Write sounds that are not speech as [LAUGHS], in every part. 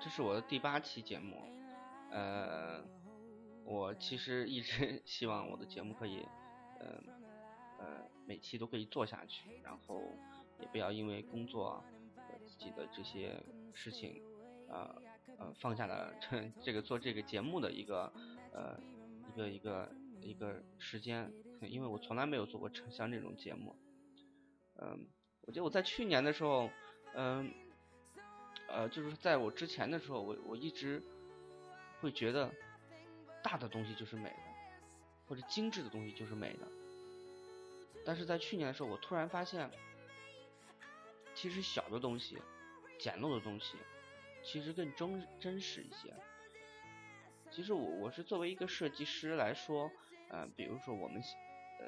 这是我的第八期节目，呃，我其实一直 [LAUGHS] 希望我的节目可以，呃，呃，每期都可以做下去，然后也不要因为工作、呃、自己的这些事情，呃，呃，放下了这 [LAUGHS] 这个做这个节目的一个，呃，一个一个一个时间，因为我从来没有做过像这种节目，嗯、我觉得我在去年的时候，嗯、呃就是在我之前的时候，我我一直会觉得大的东西就是美的，或者精致的东西就是美的。但是在去年的时候，我突然发现，其实小的东西、简陋的东西，其实更真真实一些。其实我我是作为一个设计师来说，呃，比如说我们呃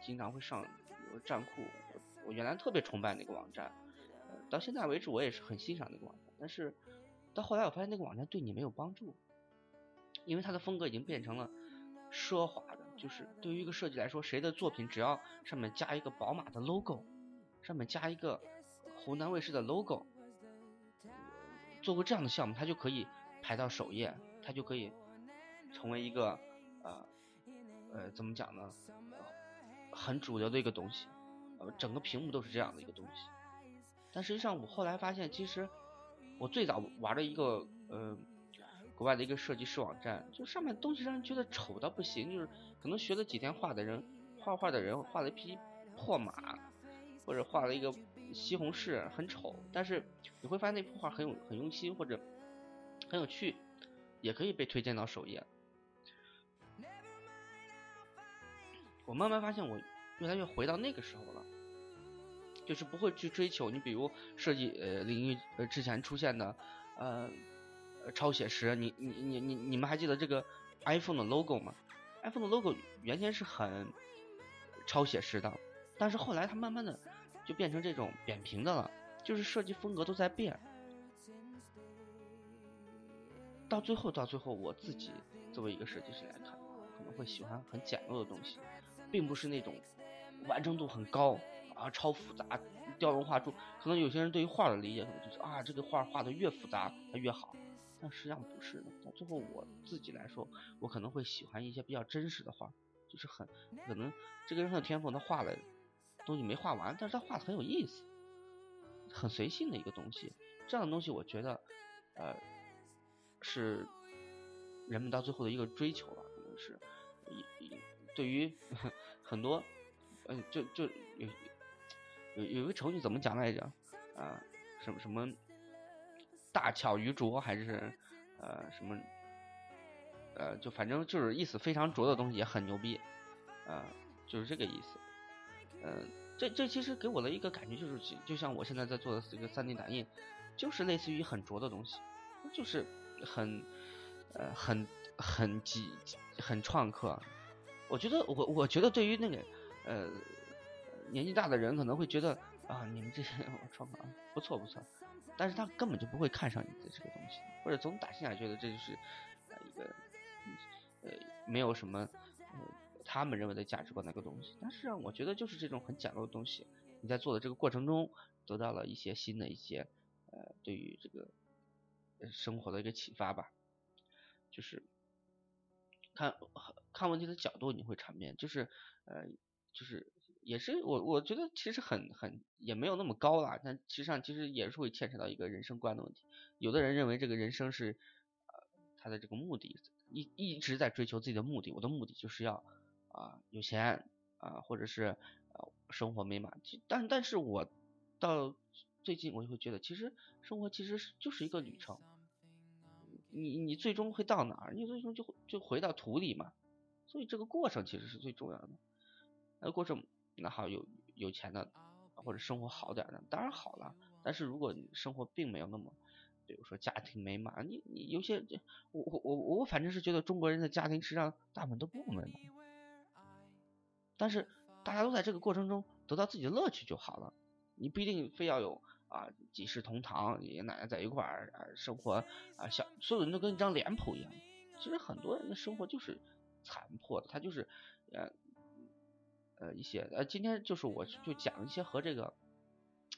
经常会上比如站酷，我我原来特别崇拜那个网站，到现在为止我也是很欣赏那个网站，但是到后来我发现那个网站对你没有帮助，因为它的风格已经变成了奢华的，就是对于一个设计来说，谁的作品只要上面加一个宝马的 logo，上面加一个湖南卫视的 logo，做过这样的项目，它就可以排到首页，它就可以成为一个呃呃怎么讲呢，很主流的一个东西，呃整个屏幕都是这样的一个东西。但实际上我后来发现，其实我最早玩的一个呃国外的一个设计师网站，就上面东西让人觉得丑到不行，就是可能学了几天画的人，画画的人画了一匹破马，或者画了一个西红柿，很丑，但是你会发现那幅画很有很用心或者很有趣，也可以被推荐到首页。我慢慢发现，我越来越回到那个时候了。就是不会去追求你，比如设计呃领域呃之前出现的呃超写实，你你你你你们还记得这个 iPhone 的 logo 吗？iPhone 的 logo 原先是很超写实的，但是后来它慢慢的就变成这种扁平的了，就是设计风格都在变。到最后，到最后，我自己作为一个设计师来看，可能会喜欢很简陋的东西，并不是那种完成度很高。啊，超复杂，雕龙画柱，可能有些人对于画的理解可能就是啊，这个画画的越复杂它越好，但实际上不是的。到最后我自己来说，我可能会喜欢一些比较真实的画，就是很可能这个人很有天赋，他画了东西没画完，但是他画的很有意思，很随性的一个东西。这样的东西，我觉得呃是人们到最后的一个追求吧，可能是对于 [LAUGHS] 很多嗯、就就有。有有一个成语怎么讲来着？啊，什么什么大巧于拙，还是呃什么呃，就反正就是意思非常拙的东西也很牛逼，啊，就是这个意思。嗯，这这其实给我的一个感觉就是，就像我现在在做的这个三 D 打印，就是类似于很拙的东西，就是很呃很很极很创客。我觉得我我觉得对于那个呃。年纪大的人可能会觉得啊，你们这些创客不错不错，但是他根本就不会看上你的这个东西，或者从打心眼觉得这就是一个呃没有什么呃他们认为的价值观的一个东西。但是啊，我觉得就是这种很简陋的东西，你在做的这个过程中得到了一些新的一些呃对于这个生活的一个启发吧，就是看看问题的角度你会转变，就是呃。就是也是我我觉得其实很很也没有那么高啦，但其实上其实也是会牵扯到一个人生观的问题。有的人认为这个人生是呃他的这个目的一一直在追求自己的目的，我的目的就是要啊有钱啊或者是呃生活美满。但但是我到最近我就会觉得，其实生活其实是就是一个旅程，你你最终会到哪儿？你最终就会就回到土里嘛。所以这个过程其实是最重要的。那过程那好有有钱的或者生活好点的当然好了，但是如果你生活并没有那么比如说家庭美满，你你有些我我我我反正是觉得中国人的家庭实际上大部分都不美满，但是大家都在这个过程中得到自己的乐趣就好了，你不一定非要有啊几世同堂，爷爷奶奶在一块儿啊生活啊，小所有人都跟一张脸谱一样，其实很多人的生活就是残破的，他就是呃呃一些呃今天就是我就讲一些和这个。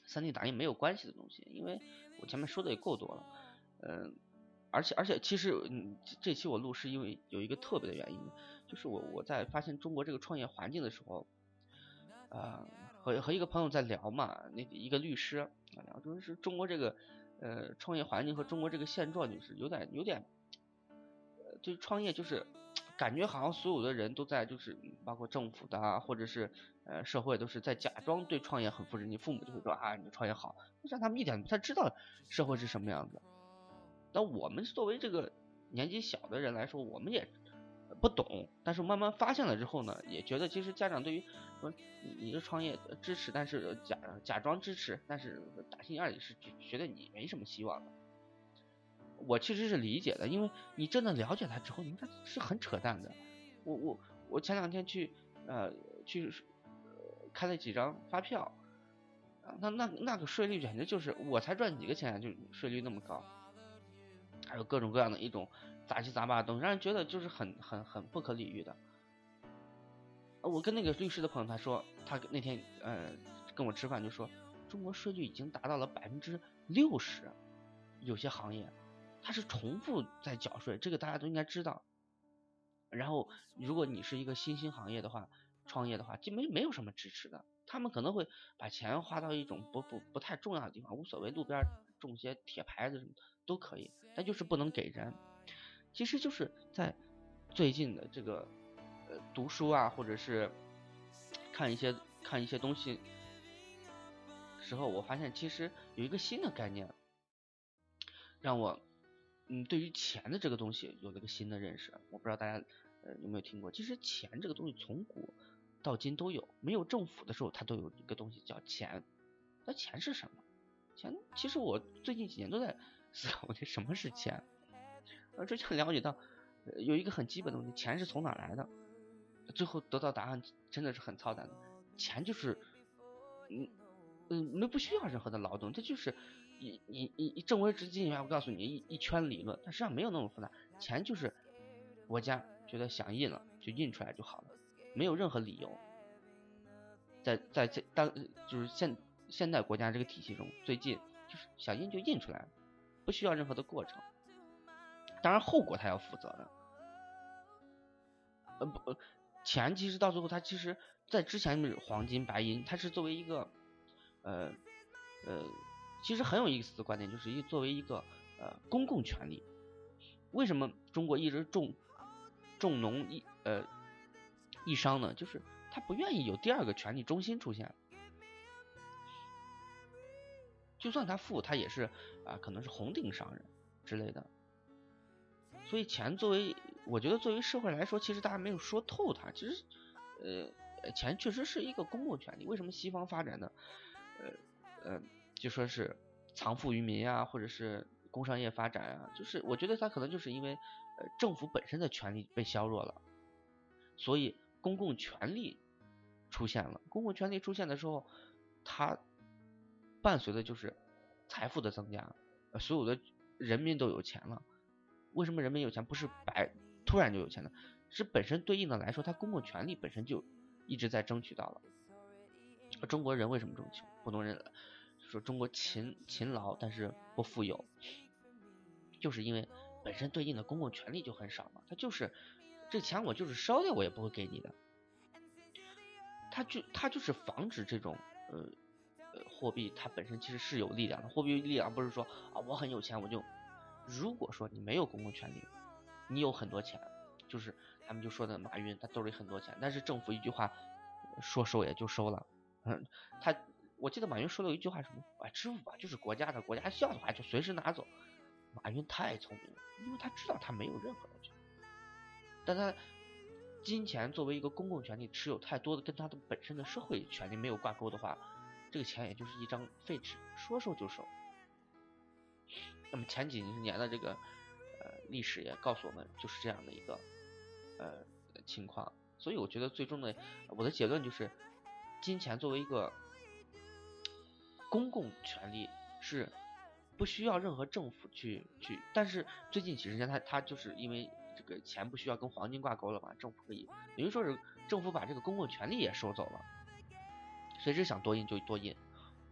三 D 打印没有关系的东西，因为我前面说的也够多了，嗯，而且而且其实嗯这期我录是因为有一个特别的原因，就是我我在发现中国这个创业环境的时候，啊和和一个朋友在聊嘛，那一个律师聊就是中国这个呃创业环境和中国这个现状就是有点有点，呃就创业就是。感觉好像所有的人都在，就是包括政府的啊，或者是呃社会，都是在假装对创业很负责。你父母就会说啊，你创业好，让他们一点不知道社会是什么样子。那我们作为这个年纪小的人来说，我们也不懂，但是慢慢发现了之后呢，也觉得其实家长对于说你的创业支持，但是假假装支持，但是打心眼里是觉得你没什么希望的。我其实是理解的，因为你真的了解他之后，你看是很扯淡的。我我我前两天去呃去开了几张发票，那那那个税率简直就是我才赚几个钱就税率那么高，还有各种各样的一种杂七杂八的东西，让人觉得就是很很很不可理喻的。我跟那个律师的朋友他说，他那天呃跟我吃饭就说，中国税率已经达到了百分之六十，有些行业。它是重复在缴税，这个大家都应该知道。然后，如果你是一个新兴行业的话，创业的话，就没没有什么支持的。他们可能会把钱花到一种不不不太重要的地方，无所谓，路边种些铁牌子什么都可以，但就是不能给人。其实就是在最近的这个呃读书啊，或者是看一些看一些东西时候，我发现其实有一个新的概念，让我。嗯，对于钱的这个东西有了个新的认识，我不知道大家呃有没有听过。其实钱这个东西从古到今都有，没有政府的时候它都有一个东西叫钱。那钱是什么？钱其实我最近几年都在思考，问题什么是钱？呃，这就了解到有一个很基本的问题，钱是从哪来的？最后得到答案真的是很操蛋的，钱就是嗯嗯没不需要任何的劳动，这就是。你你你你正规资金里面，我告诉你一一圈理论，它实际上没有那么复杂。钱就是国家觉得想印了就印出来就好了，没有任何理由。在在这当就是现现代国家这个体系中，最近就是想印就印出来，不需要任何的过程。当然后果他要负责的。呃不，钱其实到最后，它其实在之前是黄金白银，它是作为一个呃呃。其实很有意思的观点，就是一作为一个呃公共权利，为什么中国一直重重农抑呃抑商呢？就是他不愿意有第二个权力中心出现，就算他富，他也是啊可能是红顶商人之类的。所以钱作为，我觉得作为社会来说，其实大家没有说透它。其实呃钱确实是一个公共权利。为什么西方发展的呃呃？就说是藏富于民啊，或者是工商业发展啊，就是我觉得它可能就是因为呃政府本身的权力被削弱了，所以公共权力出现了。公共权力出现的时候，它伴随的就是财富的增加，所有的人民都有钱了。为什么人民有钱？不是白突然就有钱的，是本身对应的来说，它公共权力本身就一直在争取到了。中国人为什么这么穷？普通人。说中国勤勤劳，但是不富有，就是因为本身对应的公共权力就很少嘛。他就是这钱我就是烧掉我也不会给你的。他就他就是防止这种呃呃货币它本身其实是有力量的。货币力量不是说啊我很有钱我就，如果说你没有公共权力，你有很多钱，就是他们就说的马云他兜里很多钱，但是政府一句话说收也就收了，嗯 [LAUGHS] 他。我记得马云说了一句话，什么？哎，支付宝就是国家的，国家要的话就随时拿走。马云太聪明了，因为他知道他没有任何的权，但他金钱作为一个公共权利，持有太多的跟他的本身的社会权利没有挂钩的话，这个钱也就是一张废纸，说收就收。那么前几年的这个呃历史也告诉我们，就是这样的一个呃情况。所以我觉得最终的我的结论就是，金钱作为一个公共权利是不需要任何政府去去，但是最近几十年他他就是因为这个钱不需要跟黄金挂钩了嘛，政府可以等于说是政府把这个公共权利也收走了，随时想多印就多印，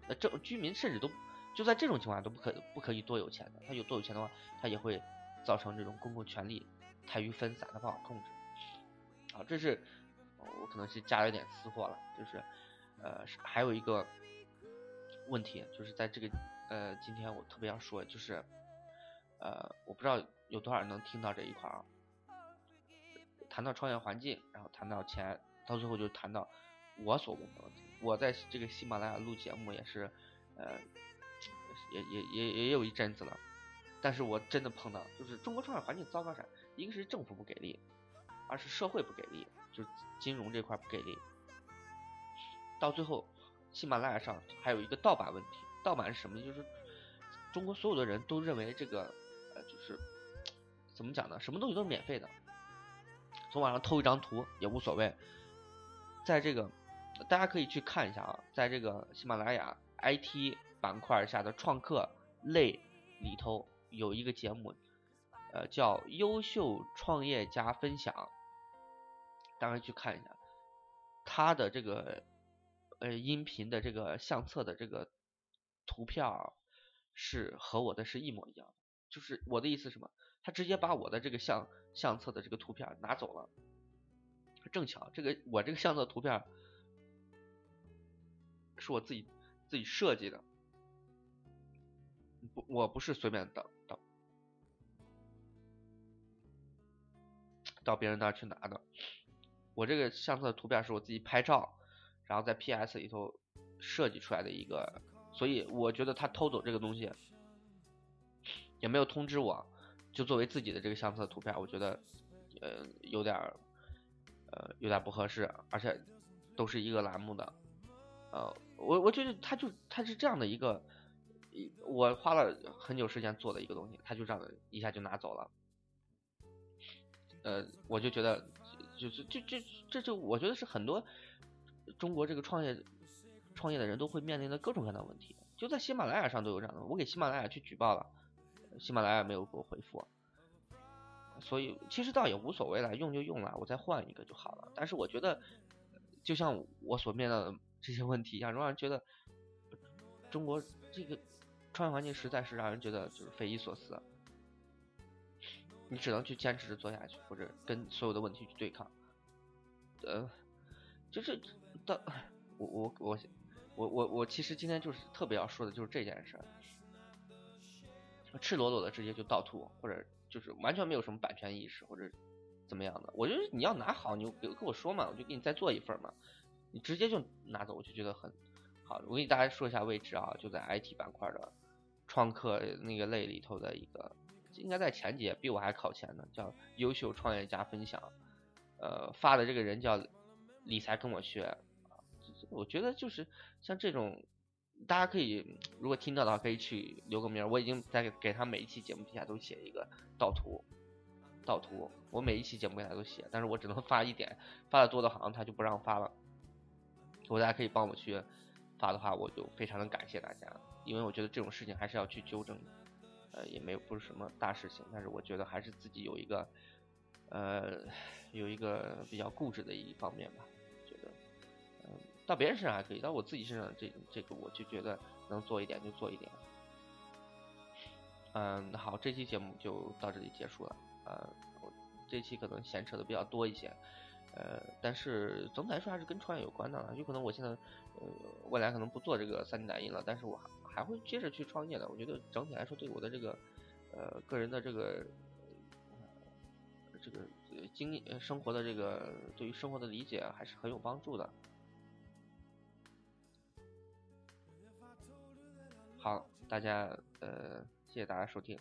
那政居民甚至都就在这种情况下都不可不可以多有钱的，他有多有钱的话，他也会造成这种公共权利太于分散的不好控制。好，这是我可能是加了一点私货了，就是呃，还有一个问题，就是在这个呃，今天我特别要说，就是呃，我不知道有多少人能听到这一块啊。谈到创业环境，然后谈到钱，到最后就谈到我所问的问题。我在这个喜马拉雅录节目也是，呃，也也也也有一阵子了，但是我真的碰到，就是中国创业环境糟糕啥？一个是政府不给力。而是社会不给力，就是金融这块不给力。到最后，喜马拉雅上还有一个盗版问题。盗版是什么？就是中国所有的人都认为这个，呃，就是怎么讲呢？什么东西都是免费的，从网上偷一张图也无所谓。在这个，大家可以去看一下啊，在这个喜马拉雅 IT 板块下的创客类里头有一个节目，呃，叫优秀创业家分享。大家去看一下，他的这个呃音频的这个相册的这个图片是和我的是一模一样的，就是我的意思什么？他直接把我的这个相相册的这个图片拿走了。正巧这个我这个相册图片是我自己自己设计的，不我不是随便到到到别人那去拿的。我这个相册图片是我自己拍照，然后在 PS 里头设计出来的一个，所以我觉得他偷走这个东西也没有通知我，就作为自己的这个相册图片，我觉得呃有点呃有点不合适，而且都是一个栏目的，呃我我觉得他就他是这样的一个，我花了很久时间做的一个东西，他就这样的一下就拿走了，呃我就觉得。就是这这这就我觉得是很多中国这个创业创业的人都会面临的各种各样的问题，就在喜马拉雅上都有这样的。我给喜马拉雅去举报了，喜马拉雅没有给我回复，所以其实倒也无所谓了，用就用了，我再换一个就好了。但是我觉得，就像我所面对的这些问题一样，让人觉得中国这个创业环境实在是让人觉得就是匪夷所思。你只能去坚持着做下去，或者跟所有的问题去对抗。呃，就是到，我我我我我我其实今天就是特别要说的就是这件事儿，赤裸裸的直接就盗图，或者就是完全没有什么版权意识或者怎么样的。我觉得你要拿好，你就给跟我说嘛，我就给你再做一份嘛。你直接就拿走，我就觉得很好。我给大家说一下位置啊，就在 IT 板块的创客那个类里头的一个。应该在前几，比我还靠前呢。叫优秀创业家分享，呃，发的这个人叫理财跟我学。我觉得就是像这种，大家可以如果听到的话，可以去留个名。我已经在给他每一期节目底下都写一个盗图，盗图。我每一期节目给他都写，但是我只能发一点，发的多的好像他就不让发了。如果大家可以帮我去发的话，我就非常的感谢大家，因为我觉得这种事情还是要去纠正的。呃，也没有不是什么大事情，但是我觉得还是自己有一个，呃，有一个比较固执的一方面吧。到别人身上还可以，到我自己身上这这个，我就觉得能做一点就做一点。嗯，好，这期节目就到这里结束了。呃，这期可能闲扯的比较多一些，呃，但是总体来说还是跟创业有关的。有可能我现在，呃，未来可能不做这个三 D 打印了，但是我还。还会接着去创业的，我觉得整体来说对我的这个呃个人的这个这个经生活的这个对于生活的理解还是很有帮助的。好大家呃谢谢大家收听。